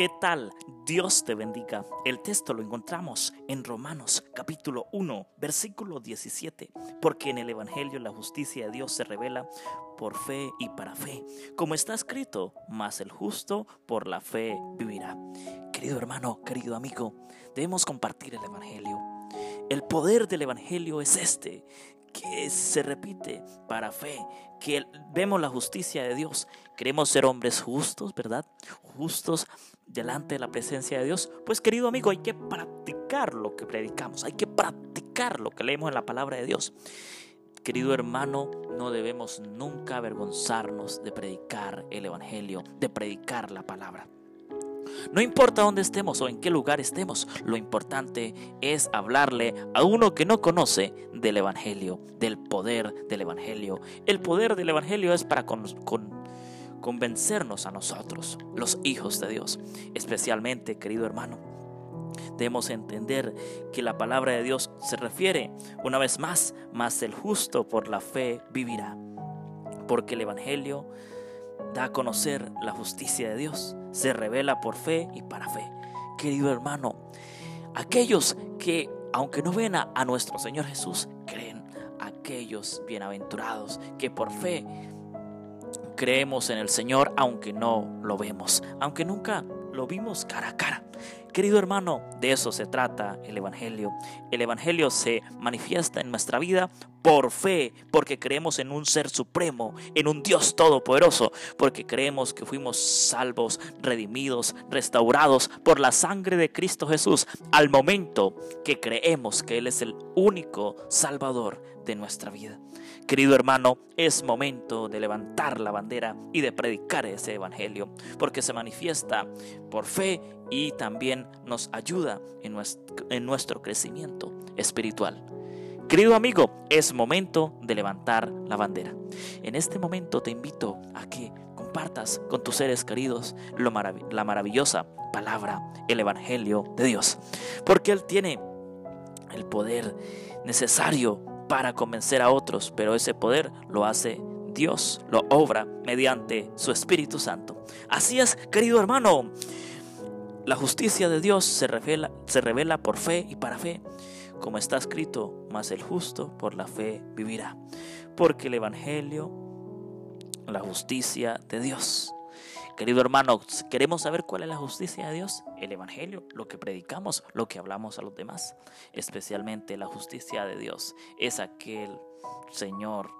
¿Qué tal? Dios te bendiga. El texto lo encontramos en Romanos capítulo 1, versículo 17. Porque en el Evangelio la justicia de Dios se revela por fe y para fe. Como está escrito, mas el justo por la fe vivirá. Querido hermano, querido amigo, debemos compartir el Evangelio. El poder del Evangelio es este, que se repite para fe, que vemos la justicia de Dios. Queremos ser hombres justos, ¿verdad? Justos delante de la presencia de Dios. Pues querido amigo, hay que practicar lo que predicamos, hay que practicar lo que leemos en la palabra de Dios. Querido hermano, no debemos nunca avergonzarnos de predicar el Evangelio, de predicar la palabra. No importa dónde estemos o en qué lugar estemos, lo importante es hablarle a uno que no conoce del Evangelio, del poder del Evangelio. El poder del Evangelio es para convencernos a nosotros, los hijos de Dios. Especialmente, querido hermano, debemos entender que la palabra de Dios se refiere, una vez más, más el justo por la fe vivirá. Porque el Evangelio da a conocer la justicia de Dios, se revela por fe y para fe. Querido hermano, aquellos que, aunque no ven a, nuestro Señor Jesús, creen, aquellos bienaventurados que por fe creemos en el Señor, aunque no lo vemos, aunque nunca lo vimos cara a cara. Querido hermano, de eso se trata el Evangelio. El Evangelio se manifiesta en nuestra vida por fe, porque creemos en un ser supremo, en un Dios todopoderoso, porque creemos que fuimos salvos, redimidos, restaurados por la sangre de Cristo Jesús al momento que creemos que Él es el único Salvador de nuestra vida. Querido hermano, es momento de levantar la bandera y de predicar ese Evangelio, porque se manifiesta por fe y también nos ayuda en nuestro, crecimiento espiritual. Querido amigo, es momento de levantar la bandera. En este momento te invito a que compartas con tus seres queridos la maravillosa palabra, el Evangelio de Dios, porque Él tiene el poder necesario para convencer a otros, pero ese poder lo hace Dios, lo obra mediante su Espíritu Santo. Así es, querido hermano, la justicia de Dios se revela, por fe y para fe, como está escrito, mas el justo por la fe vivirá. Porque el Evangelio, la justicia de Dios. Querido hermano, queremos saber cuál es la justicia de Dios, el Evangelio, lo que predicamos, lo que hablamos a los demás. Especialmente la justicia de Dios es aquel Señor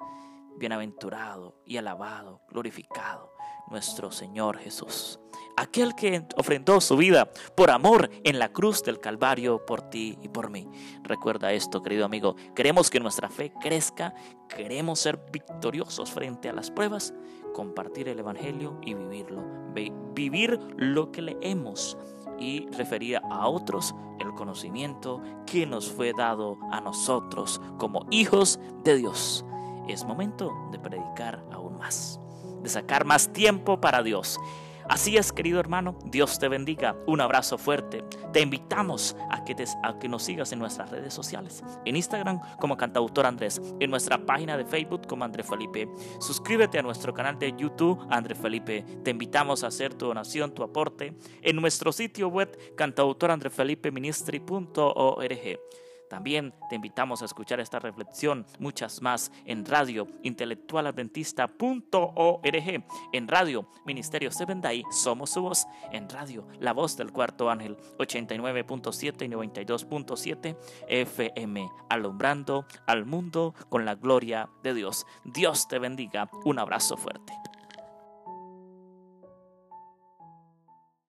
bienaventurado y alabado, glorificado, nuestro Señor Jesús aquel que ofrendó su vida por amor en la cruz del Calvario por ti y por mí. Recuerda esto, querido amigo. Queremos que nuestra fe crezca, queremos ser victoriosos frente a las pruebas, compartir el Evangelio y vivirlo. Vivir lo que leemos y referir a otros el conocimiento que nos fue dado a nosotros como hijos de Dios. Es momento de predicar aún más, de sacar más tiempo para Dios Así es, querido hermano, Dios te bendiga. Un abrazo fuerte. Te invitamos a que, que nos sigas en nuestras redes sociales. En Instagram como cantautor Andrés. En nuestra página de Facebook como André Felipe. Suscríbete a nuestro canal de YouTube André Felipe. Te invitamos a hacer tu donación, tu aporte en nuestro sitio web cantautorandrefelipeministry.org. También te invitamos a escuchar esta reflexión, muchas más, en radio intelectualadventista.org, en radio Ministerio Seven Day, somos su voz, en radio La Voz del Cuarto Ángel 89.7 y 92.7 FM, alumbrando al mundo con la gloria de Dios. Dios te bendiga. Un abrazo fuerte.